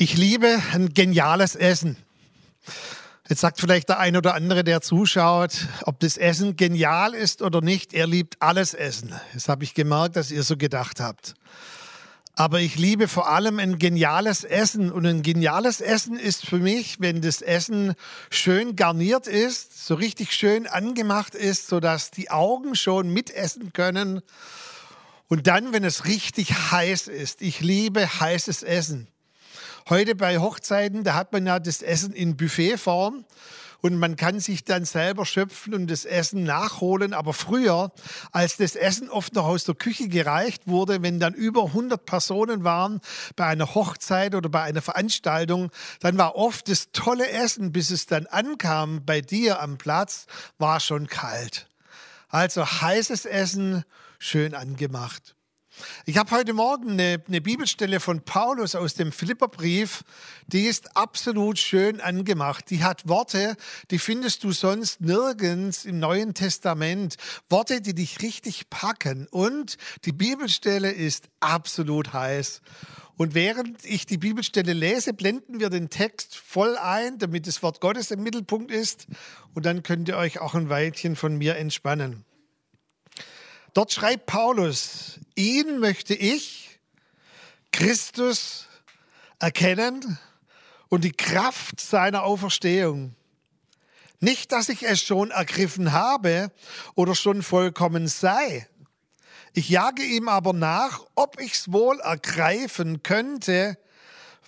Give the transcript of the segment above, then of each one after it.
Ich liebe ein geniales Essen. Jetzt sagt vielleicht der ein oder andere, der zuschaut, ob das Essen genial ist oder nicht. Er liebt alles Essen. Das habe ich gemerkt, dass ihr so gedacht habt. Aber ich liebe vor allem ein geniales Essen. Und ein geniales Essen ist für mich, wenn das Essen schön garniert ist, so richtig schön angemacht ist, sodass die Augen schon mitessen können. Und dann, wenn es richtig heiß ist. Ich liebe heißes Essen. Heute bei Hochzeiten, da hat man ja das Essen in Buffetform und man kann sich dann selber schöpfen und das Essen nachholen. Aber früher, als das Essen oft noch aus der Küche gereicht wurde, wenn dann über 100 Personen waren bei einer Hochzeit oder bei einer Veranstaltung, dann war oft das tolle Essen, bis es dann ankam bei dir am Platz, war schon kalt. Also heißes Essen, schön angemacht. Ich habe heute Morgen eine, eine, Bibelstelle von Paulus aus dem Philipperbrief, die ist absolut schön angemacht. Die hat Worte, die findest du sonst nirgends im Neuen Testament. Worte, die dich richtig packen. Und die Bibelstelle ist absolut heiß. Und während ich die Bibelstelle lese, blenden wir den Text voll ein, damit das Wort Gottes im Mittelpunkt ist. Und dann könnt ihr euch auch ein Weilchen von mir entspannen. Dort schreibt Paulus, ihn möchte ich, Christus, erkennen und die Kraft seiner Auferstehung. Nicht, dass ich es schon ergriffen habe oder schon vollkommen sei. Ich jage ihm aber nach, ob ich es wohl ergreifen könnte,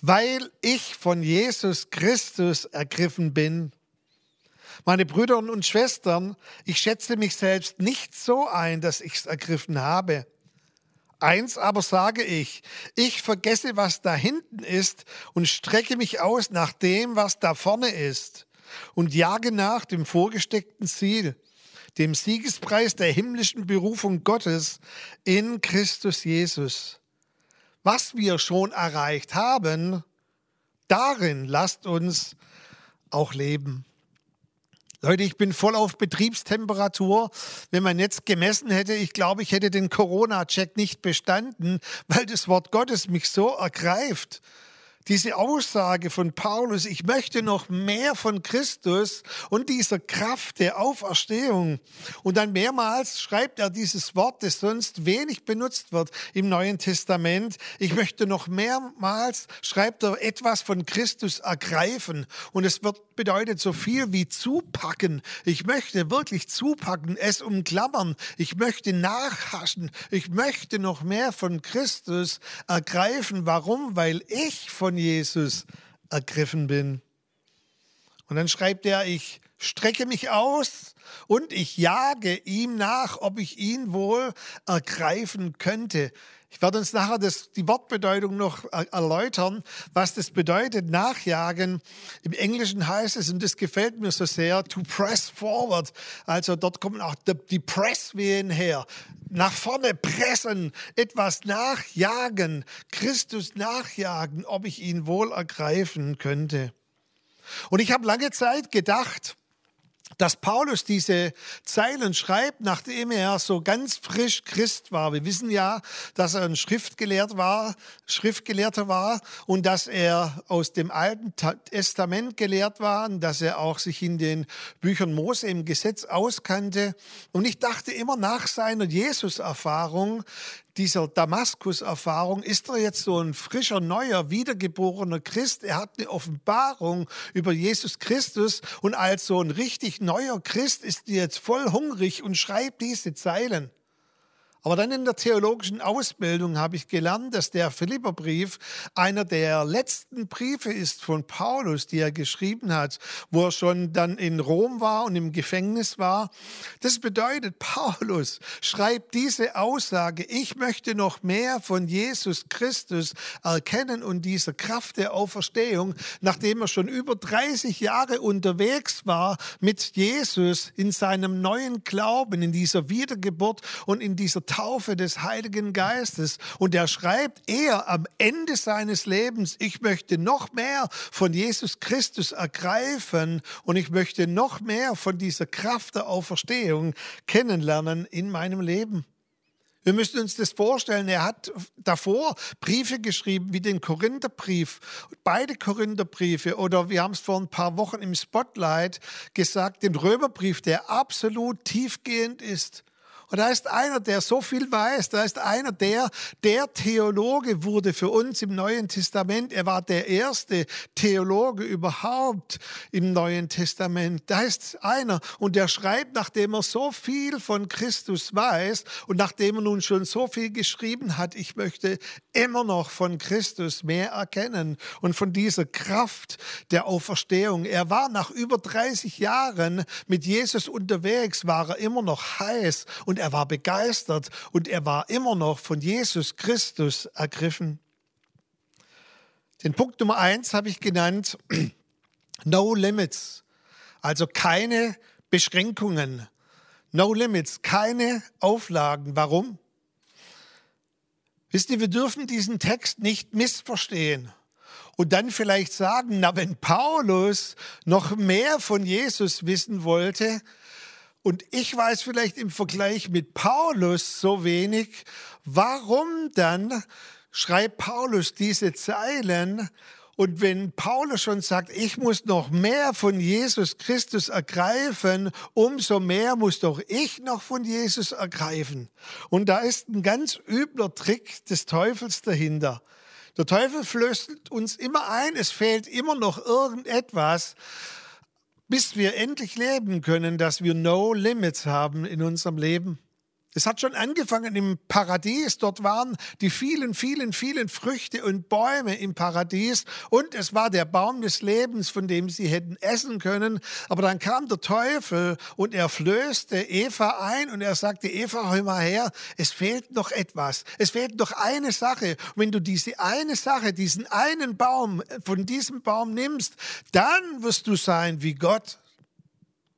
weil ich von Jesus Christus ergriffen bin. Meine Brüder und Schwestern, ich schätze mich selbst nicht so ein, dass ich es ergriffen habe. Eins aber sage ich, ich vergesse, was da hinten ist und strecke mich aus nach dem, was da vorne ist und jage nach dem vorgesteckten Ziel, dem Siegespreis der himmlischen Berufung Gottes in Christus Jesus. Was wir schon erreicht haben, darin lasst uns auch leben. Leute, ich bin voll auf Betriebstemperatur. Wenn man jetzt gemessen hätte, ich glaube, ich hätte den Corona-Check nicht bestanden, weil das Wort Gottes mich so ergreift diese Aussage von Paulus, ich möchte noch mehr von Christus und dieser Kraft der Auferstehung. Und dann mehrmals schreibt er dieses Wort, das sonst wenig benutzt wird im Neuen Testament. Ich möchte noch mehrmals, schreibt er, etwas von Christus ergreifen. Und es wird bedeutet so viel wie zupacken. Ich möchte wirklich zupacken, es umklammern. Ich möchte nachhaschen. Ich möchte noch mehr von Christus ergreifen. Warum? Weil ich von Jesus ergriffen bin. Und dann schreibt er, ich strecke mich aus und ich jage ihm nach, ob ich ihn wohl ergreifen könnte. Ich werde uns nachher das, die Wortbedeutung noch erläutern, was das bedeutet, nachjagen. Im Englischen heißt es, und das gefällt mir so sehr, to press forward. Also dort kommen auch die Presswehen her. Nach vorne pressen, etwas nachjagen, Christus nachjagen, ob ich ihn wohl ergreifen könnte. Und ich habe lange Zeit gedacht, dass Paulus diese Zeilen schreibt, nachdem er so ganz frisch Christ war. Wir wissen ja, dass er ein Schriftgelehrter war, Schriftgelehrter war und dass er aus dem Alten Testament gelehrt war und dass er auch sich in den Büchern Mose im Gesetz auskannte. Und ich dachte immer nach seiner Jesus-Erfahrung, dieser Damaskus-Erfahrung ist er jetzt so ein frischer, neuer, wiedergeborener Christ. Er hat eine Offenbarung über Jesus Christus und als so ein richtig neuer Christ ist er jetzt voll hungrig und schreibt diese Zeilen. Aber dann in der theologischen Ausbildung habe ich gelernt, dass der Philipperbrief einer der letzten Briefe ist von Paulus, die er geschrieben hat, wo er schon dann in Rom war und im Gefängnis war. Das bedeutet, Paulus schreibt diese Aussage, ich möchte noch mehr von Jesus Christus erkennen und dieser Kraft der Auferstehung, nachdem er schon über 30 Jahre unterwegs war mit Jesus in seinem neuen Glauben, in dieser Wiedergeburt und in dieser Taufe des Heiligen Geistes. Und er schreibt er am Ende seines Lebens, ich möchte noch mehr von Jesus Christus ergreifen und ich möchte noch mehr von dieser Kraft der Auferstehung kennenlernen in meinem Leben. Wir müssen uns das vorstellen. Er hat davor Briefe geschrieben, wie den Korintherbrief, beide Korintherbriefe oder wir haben es vor ein paar Wochen im Spotlight gesagt, den Römerbrief, der absolut tiefgehend ist. Und da ist einer, der so viel weiß. Da ist einer, der der Theologe wurde für uns im Neuen Testament. Er war der erste Theologe überhaupt im Neuen Testament. Da ist einer und der schreibt, nachdem er so viel von Christus weiß und nachdem er nun schon so viel geschrieben hat, ich möchte immer noch von Christus mehr erkennen und von dieser Kraft der Auferstehung. Er war nach über 30 Jahren mit Jesus unterwegs, war er immer noch heiß und er war begeistert und er war immer noch von Jesus Christus ergriffen. Den Punkt Nummer eins habe ich genannt, no limits, also keine Beschränkungen. No limits, keine Auflagen. Warum? Wisst ihr, wir dürfen diesen Text nicht missverstehen und dann vielleicht sagen, na, wenn Paulus noch mehr von Jesus wissen wollte, und ich weiß vielleicht im Vergleich mit Paulus so wenig, warum dann schreibt Paulus diese Zeilen und wenn Paulus schon sagt, ich muss noch mehr von Jesus Christus ergreifen, umso mehr muss doch ich noch von Jesus ergreifen. Und da ist ein ganz übler Trick des Teufels dahinter. Der Teufel flößt uns immer ein, es fehlt immer noch irgendetwas, bis wir endlich leben können, dass wir No Limits haben in unserem Leben. Es hat schon angefangen im Paradies. Dort waren die vielen, vielen, vielen Früchte und Bäume im Paradies. Und es war der Baum des Lebens, von dem sie hätten essen können. Aber dann kam der Teufel und er flößte Eva ein und er sagte, Eva, hör mal her, es fehlt noch etwas. Es fehlt noch eine Sache. Und wenn du diese eine Sache, diesen einen Baum von diesem Baum nimmst, dann wirst du sein wie Gott.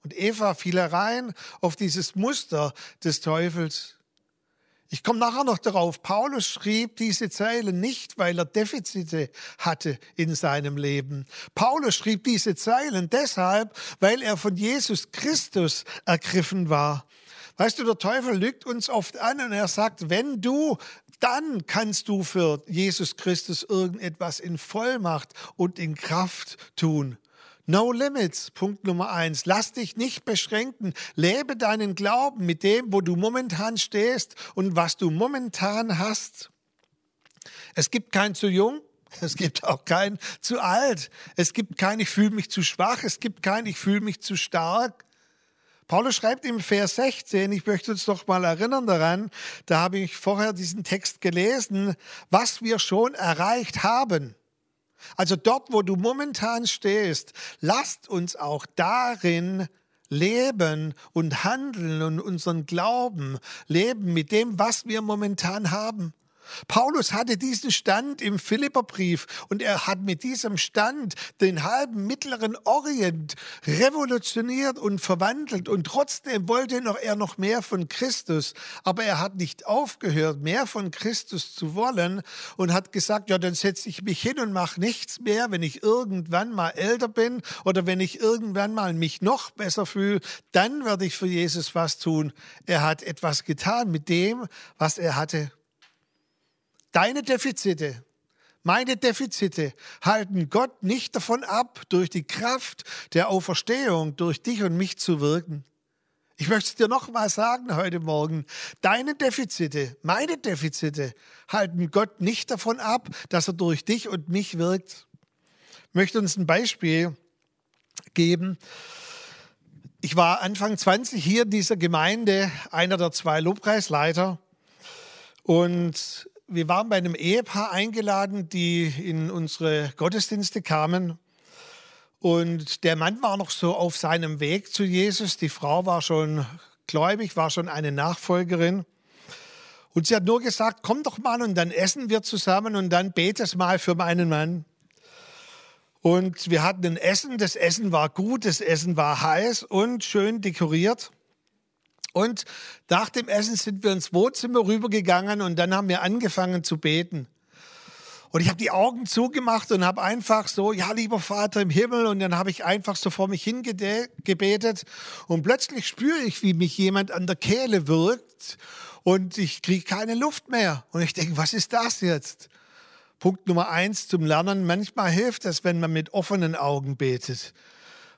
Und Eva fiel herein auf dieses Muster des Teufels. Ich komme nachher noch darauf. Paulus schrieb diese Zeilen nicht, weil er Defizite hatte in seinem Leben. Paulus schrieb diese Zeilen deshalb, weil er von Jesus Christus ergriffen war. Weißt du, der Teufel lügt uns oft an und er sagt, wenn du, dann kannst du für Jesus Christus irgendetwas in Vollmacht und in Kraft tun. No limits, Punkt Nummer eins. Lass dich nicht beschränken. Lebe deinen Glauben mit dem, wo du momentan stehst und was du momentan hast. Es gibt kein zu jung, es gibt auch kein zu alt. Es gibt kein ich fühle mich zu schwach, es gibt kein ich fühle mich zu stark. Paulus schreibt im Vers 16, ich möchte uns doch mal erinnern daran, da habe ich vorher diesen Text gelesen, was wir schon erreicht haben. Also dort, wo du momentan stehst, lasst uns auch darin leben und handeln und unseren Glauben leben mit dem, was wir momentan haben. Paulus hatte diesen Stand im Philipperbrief und er hat mit diesem Stand den halben mittleren Orient revolutioniert und verwandelt und trotzdem wollte noch, er noch mehr von Christus, aber er hat nicht aufgehört, mehr von Christus zu wollen und hat gesagt, ja, dann setze ich mich hin und mache nichts mehr, wenn ich irgendwann mal älter bin oder wenn ich irgendwann mal mich noch besser fühle, dann werde ich für Jesus was tun. Er hat etwas getan mit dem, was er hatte. Deine Defizite, meine Defizite halten Gott nicht davon ab, durch die Kraft der Auferstehung durch dich und mich zu wirken. Ich möchte es dir noch mal sagen heute Morgen. Deine Defizite, meine Defizite halten Gott nicht davon ab, dass er durch dich und mich wirkt. Ich möchte uns ein Beispiel geben. Ich war Anfang 20 hier in dieser Gemeinde, einer der zwei Lobpreisleiter. Und wir waren bei einem Ehepaar eingeladen, die in unsere Gottesdienste kamen. Und der Mann war noch so auf seinem Weg zu Jesus. Die Frau war schon gläubig, war schon eine Nachfolgerin. Und sie hat nur gesagt, komm doch mal und dann essen wir zusammen und dann betest mal für meinen Mann. Und wir hatten ein Essen, das Essen war gut, das Essen war heiß und schön dekoriert. Und nach dem Essen sind wir ins Wohnzimmer rübergegangen und dann haben wir angefangen zu beten. Und ich habe die Augen zugemacht und habe einfach so, ja, lieber Vater im Himmel, und dann habe ich einfach so vor mich hingebetet und plötzlich spüre ich, wie mich jemand an der Kehle wirkt und ich kriege keine Luft mehr. Und ich denke, was ist das jetzt? Punkt Nummer eins zum Lernen. Manchmal hilft es, wenn man mit offenen Augen betet.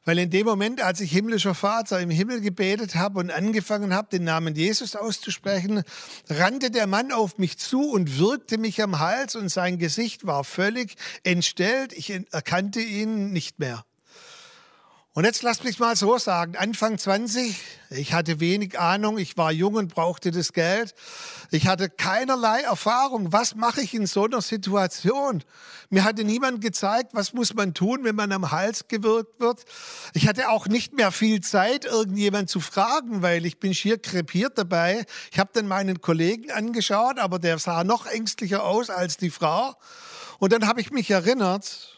Weil in dem Moment, als ich himmlischer Vater im Himmel gebetet habe und angefangen habe, den Namen Jesus auszusprechen, rannte der Mann auf mich zu und wirkte mich am Hals und sein Gesicht war völlig entstellt. Ich erkannte ihn nicht mehr. Und jetzt lasst mich mal so sagen, Anfang 20, ich hatte wenig Ahnung, ich war jung und brauchte das Geld. Ich hatte keinerlei Erfahrung. Was mache ich in so einer Situation? Mir hatte niemand gezeigt, was muss man tun, wenn man am Hals gewirkt wird. Ich hatte auch nicht mehr viel Zeit, irgendjemand zu fragen, weil ich bin schier krepiert dabei. Ich habe dann meinen Kollegen angeschaut, aber der sah noch ängstlicher aus als die Frau. Und dann habe ich mich erinnert,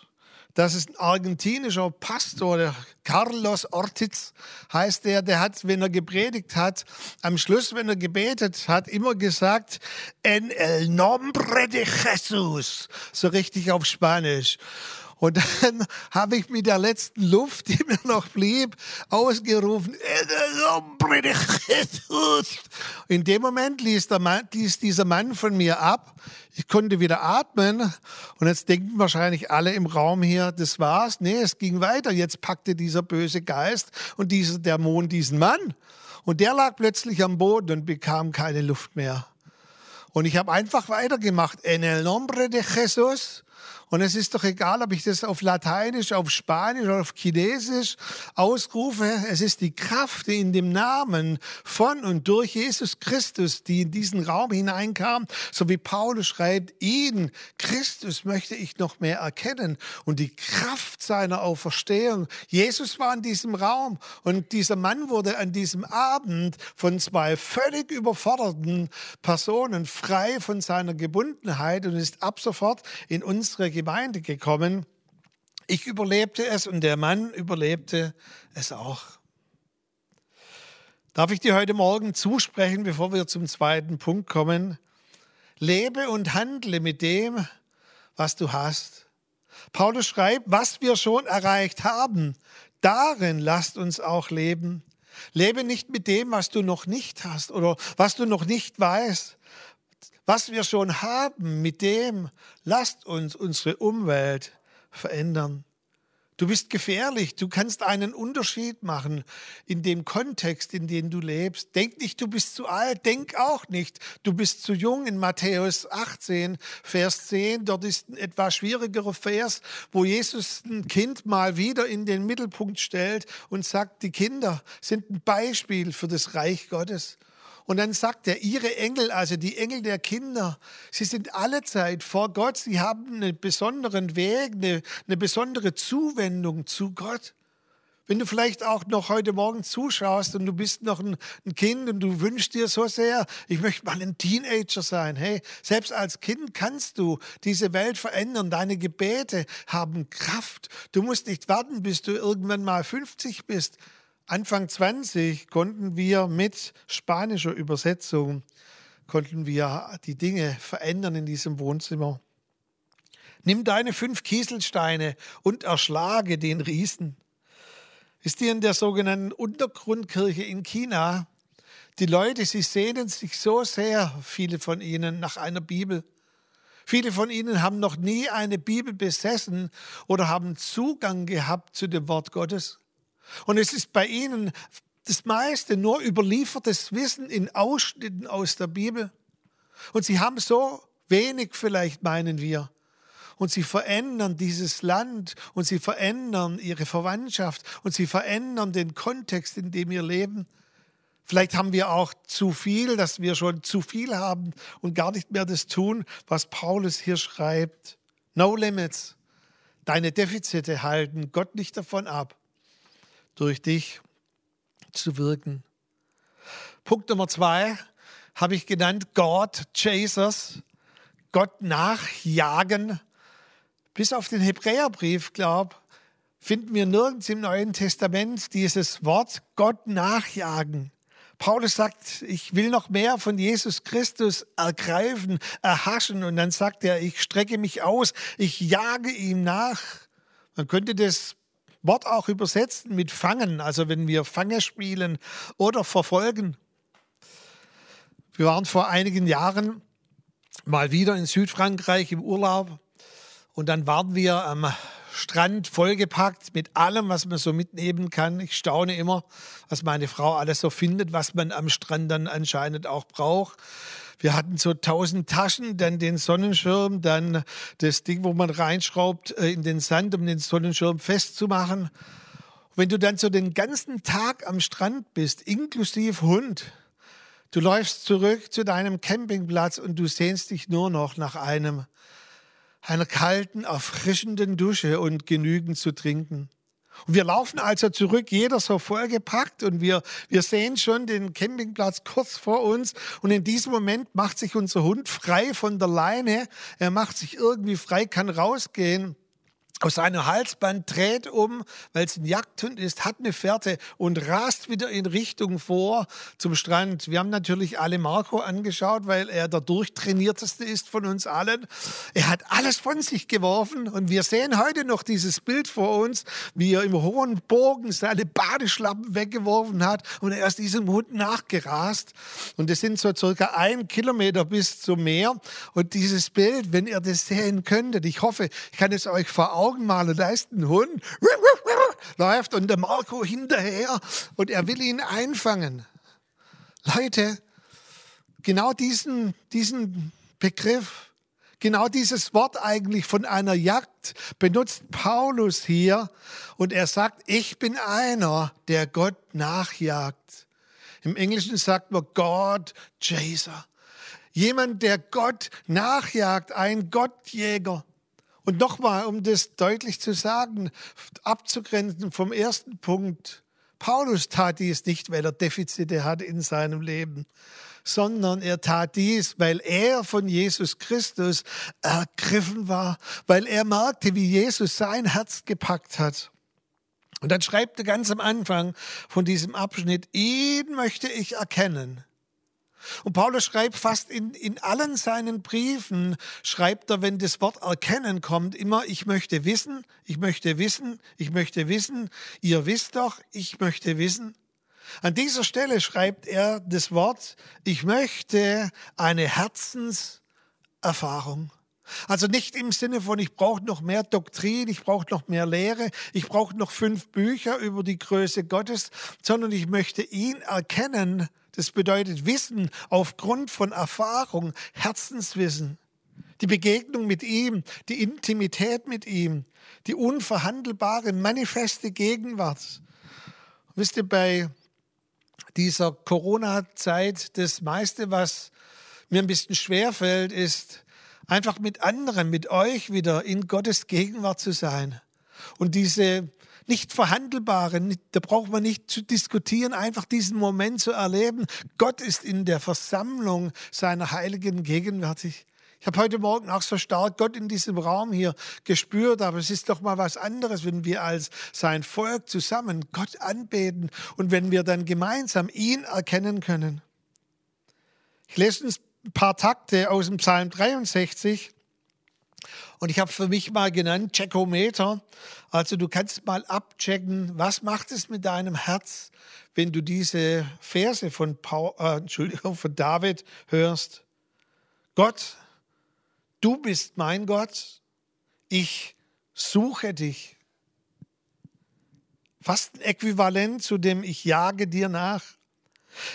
das ist ein argentinischer Pastor, der Carlos Ortiz heißt der, der hat, wenn er gepredigt hat, am Schluss, wenn er gebetet hat, immer gesagt, en el nombre de Jesus, so richtig auf Spanisch. Und dann habe ich mit der letzten Luft, die mir noch blieb, ausgerufen, in dem Moment ließ, Mann, ließ, dieser Mann von mir ab. Ich konnte wieder atmen. Und jetzt denken wahrscheinlich alle im Raum hier, das war's. Nee, es ging weiter. Jetzt packte dieser böse Geist und dieser Dämon diesen Mann. Und der lag plötzlich am Boden und bekam keine Luft mehr. Und ich habe einfach weitergemacht. En el nombre de Jesus und es ist doch egal, ob ich das auf Lateinisch, auf Spanisch oder auf Chinesisch ausrufe. Es ist die Kraft, in dem Namen von und durch Jesus Christus, die in diesen Raum hineinkam, so wie Paulus schreibt, ihn, Christus, möchte ich noch mehr erkennen. Und die Kraft seiner Auferstehung. Jesus war in diesem Raum und dieser Mann wurde an diesem Abend von zwei völlig überforderten Personen frei von seiner Gebundenheit und ist ab sofort in unsere Gemeinde gekommen. Ich überlebte es und der Mann überlebte es auch. Darf ich dir heute Morgen zusprechen, bevor wir zum zweiten Punkt kommen? Lebe und handle mit dem, was du hast. Paulus schreibt, was wir schon erreicht haben, darin lasst uns auch leben. Lebe nicht mit dem, was du noch nicht hast oder was du noch nicht weißt. Was wir schon haben, mit dem lasst uns unsere Umwelt verändern. Du bist gefährlich, du kannst einen Unterschied machen in dem Kontext, in dem du lebst. Denk nicht, du bist zu alt, denk auch nicht, du bist zu jung. In Matthäus 18, Vers 10, dort ist ein etwas schwierigerer Vers, wo Jesus ein Kind mal wieder in den Mittelpunkt stellt und sagt, die Kinder sind ein Beispiel für das Reich Gottes. Und dann sagt er, ihre Engel, also die Engel der Kinder, sie sind alle Zeit vor Gott, sie haben einen besonderen Weg, eine, eine besondere Zuwendung zu Gott. Wenn du vielleicht auch noch heute Morgen zuschaust und du bist noch ein, ein, Kind und du wünschst dir so sehr, ich möchte mal ein Teenager sein. Hey, selbst als Kind kannst du diese Welt verändern. Deine Gebete haben Kraft. Du musst nicht warten, bis du irgendwann mal 50 bist. Anfang 20 konnten wir mit spanischer Übersetzung konnten wir die Dinge verändern in diesem Wohnzimmer. Nimm deine fünf Kieselsteine und erschlage den Riesen. Ist ihr in der sogenannten Untergrundkirche in China? Die Leute, sie sehnen sich so sehr, viele von ihnen, nach einer Bibel. Viele von ihnen haben noch nie eine Bibel besessen oder haben Zugang gehabt zu dem Wort Gottes. Und es ist bei ihnen das meiste nur überliefertes Wissen in Ausschnitten aus der Bibel. Und sie haben so wenig vielleicht, meinen wir. Und sie verändern dieses Land und sie verändern ihre Verwandtschaft und sie verändern den Kontext, in dem wir leben. Vielleicht haben wir auch zu viel, dass wir schon zu viel haben und gar nicht mehr das tun, was Paulus hier schreibt. No limits. Deine Defizite halten Gott nicht davon ab, durch dich zu wirken. Punkt Nummer zwei habe ich genannt, God Chasers, Gott nachjagen. Bis auf den Hebräerbrief, glaub, finden wir nirgends im Neuen Testament dieses Wort Gott nachjagen. Paulus sagt, ich will noch mehr von Jesus Christus ergreifen, erhaschen. Und dann sagt er, ich strecke mich aus, ich jage ihm nach. Man könnte das Wort auch übersetzen mit fangen, also wenn wir Fange spielen oder verfolgen. Wir waren vor einigen Jahren mal wieder in Südfrankreich im Urlaub und dann waren wir am Strand vollgepackt mit allem, was man so mitnehmen kann. Ich staune immer, was meine Frau alles so findet, was man am Strand dann anscheinend auch braucht. Wir hatten so tausend Taschen, dann den Sonnenschirm, dann das Ding, wo man reinschraubt äh, in den Sand, um den Sonnenschirm festzumachen. Wenn du dann so den ganzen Tag am Strand bist, inklusive Hund, du läufst zurück zu deinem Campingplatz und du sehnst dich nur noch nach einem, einer kalten, erfrischenden Dusche und genügend zu trinken. Und wir laufen also zurück, jeder so vollgepackt und wir, wir sehen schon den Campingplatz kurz vor uns und in diesem Moment macht sich unser Hund frei von der Leine. Er macht sich irgendwie frei, kann rausgehen aus seinem Halsband, dreht um, weil es ein Jagdhund ist, hat eine Fährte und rast wieder in Richtung vor zum Strand. Wir haben natürlich alle Marco angeschaut, weil er der durchtrainierteste ist von uns allen. Er hat alles von sich geworfen und wir sehen heute noch dieses Bild vor uns, wie er im hohen Bogen seine Badeschlappen weggeworfen hat und er ist diesem Hund nachgerast. Und es sind so circa ein Kilometer bis zum Meer. Und dieses Bild, wenn ihr das sehen könntet, ich hoffe, ich kann es euch vor Augen Augenmaler, da ist ein Hund, läuft und der Marco hinterher und er will ihn einfangen. Leute, genau diesen, diesen Begriff, genau dieses Wort eigentlich von einer Jagd benutzt Paulus hier und er sagt, ich bin einer, der Gott nachjagt. Im Englischen sagt man God Chaser. Jemand, der Gott nachjagt, ein Gottjäger. Und nochmal, um das deutlich zu sagen, abzugrenzen vom ersten Punkt. Paulus tat dies nicht, weil er Defizite hatte in seinem Leben, sondern er tat dies, weil er von Jesus Christus ergriffen war, weil er merkte, wie Jesus sein Herz gepackt hat. Und dann schreibt er ganz am Anfang von diesem Abschnitt, ihn möchte ich erkennen und Paulus schreibt fast in, in allen seinen Briefen, schreibt er, wenn das Wort erkennen kommt, immer, ich möchte wissen, ich möchte wissen, ich möchte wissen, ihr wisst doch, ich möchte wissen. An dieser Stelle schreibt er das Wort, ich möchte eine Herzenserfahrung. Also nicht im Sinne von, ich brauche noch mehr Doktrin, ich brauche noch mehr Lehre, ich brauche noch fünf Bücher über die Größe Gottes, sondern ich möchte ihn erkennen. Das bedeutet Wissen aufgrund von Erfahrung, Herzenswissen. Die Begegnung mit ihm, die Intimität mit ihm, die unverhandelbare, manifeste Gegenwart. Wisst ihr, bei dieser Corona-Zeit, das meiste, was mir ein bisschen schwerfällt, ist, einfach mit anderen, mit euch wieder in Gottes Gegenwart zu sein. Und diese nicht verhandelbare, da braucht man nicht zu diskutieren, einfach diesen Moment zu erleben. Gott ist in der Versammlung seiner Heiligen gegenwärtig. Ich habe heute Morgen auch so stark Gott in diesem Raum hier gespürt, aber es ist doch mal was anderes, wenn wir als sein Volk zusammen Gott anbeten und wenn wir dann gemeinsam ihn erkennen können. Ich lese uns ein paar Takte aus dem Psalm 63. Und ich habe für mich mal genannt Checkometer. Also du kannst mal abchecken, was macht es mit deinem Herz, wenn du diese Verse von, Paul, äh, Entschuldigung, von David hörst. Gott, du bist mein Gott, ich suche dich. Fast ein Äquivalent zu dem Ich jage dir nach.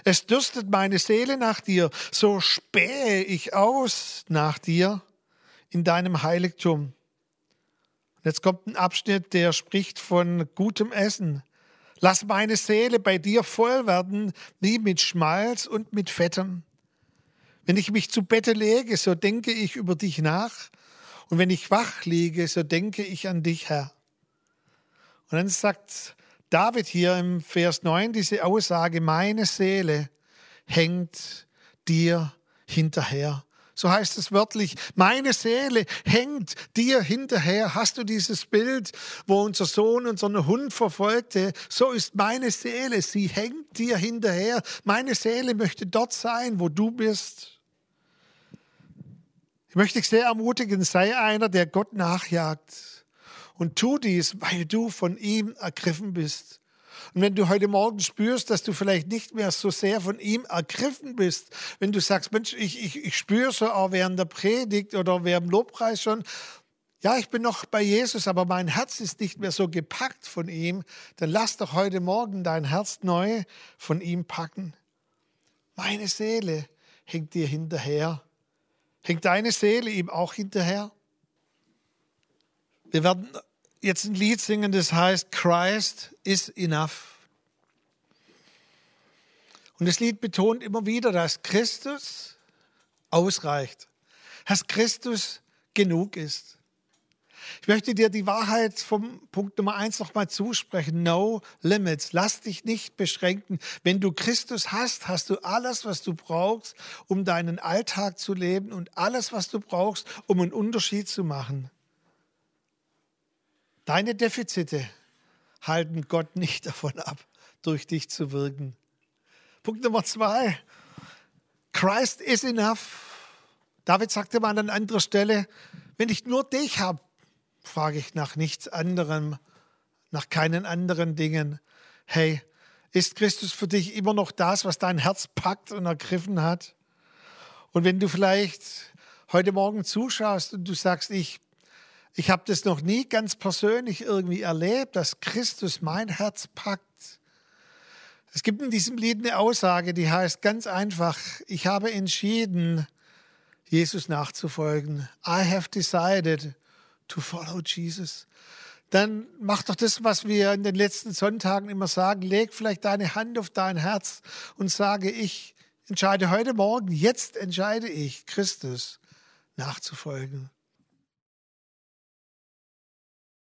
Es dürstet meine Seele nach dir, so spähe ich aus nach dir in deinem Heiligtum. Jetzt kommt ein Abschnitt, der spricht von gutem Essen. Lass meine Seele bei dir voll werden, wie mit Schmalz und mit Fettem. Wenn ich mich zu Bette lege, so denke ich über dich nach. Und wenn ich wach liege, so denke ich an dich, Herr. Und dann sagt David hier im Vers 9 diese Aussage, meine Seele hängt dir hinterher. So heißt es wörtlich, meine Seele hängt dir hinterher. Hast du dieses Bild, wo unser Sohn unseren Hund verfolgte? So ist meine Seele, sie hängt dir hinterher. Meine Seele möchte dort sein, wo du bist. Ich möchte dich sehr ermutigen, sei einer, der Gott nachjagt. Und tu dies, weil du von ihm ergriffen bist. Und wenn du heute Morgen spürst, dass du vielleicht nicht mehr so sehr von ihm ergriffen bist, wenn du sagst, Mensch, ich, ich, ich spüre so auch während der Predigt oder während dem Lobpreis schon, ja, ich bin noch bei Jesus, aber mein Herz ist nicht mehr so gepackt von ihm, dann lass doch heute Morgen dein Herz neu von ihm packen. Meine Seele hängt dir hinterher. Hängt deine Seele ihm auch hinterher? Wir werden jetzt ein Lied singen, das heißt Christ is enough. Und das Lied betont immer wieder, dass Christus ausreicht, dass Christus genug ist. Ich möchte dir die Wahrheit vom Punkt Nummer eins nochmal zusprechen. No limits. Lass dich nicht beschränken. Wenn du Christus hast, hast du alles, was du brauchst, um deinen Alltag zu leben und alles, was du brauchst, um einen Unterschied zu machen. Deine Defizite halten Gott nicht davon ab, durch dich zu wirken. Punkt Nummer zwei. Christ is enough. David sagte mal an anderer Stelle, wenn ich nur dich habe, frage ich nach nichts anderem, nach keinen anderen Dingen. Hey, ist Christus für dich immer noch das, was dein Herz packt und ergriffen hat? Und wenn du vielleicht heute Morgen zuschaust und du sagst, ich, ich habe das noch nie ganz persönlich irgendwie erlebt, dass Christus mein Herz packt. Es gibt in diesem Lied eine Aussage, die heißt ganz einfach, ich habe entschieden, Jesus nachzufolgen. I have decided to follow Jesus, dann mach doch das, was wir in den letzten Sonntagen immer sagen. Leg vielleicht deine Hand auf dein Herz und sage, ich entscheide heute Morgen, jetzt entscheide ich, Christus nachzufolgen.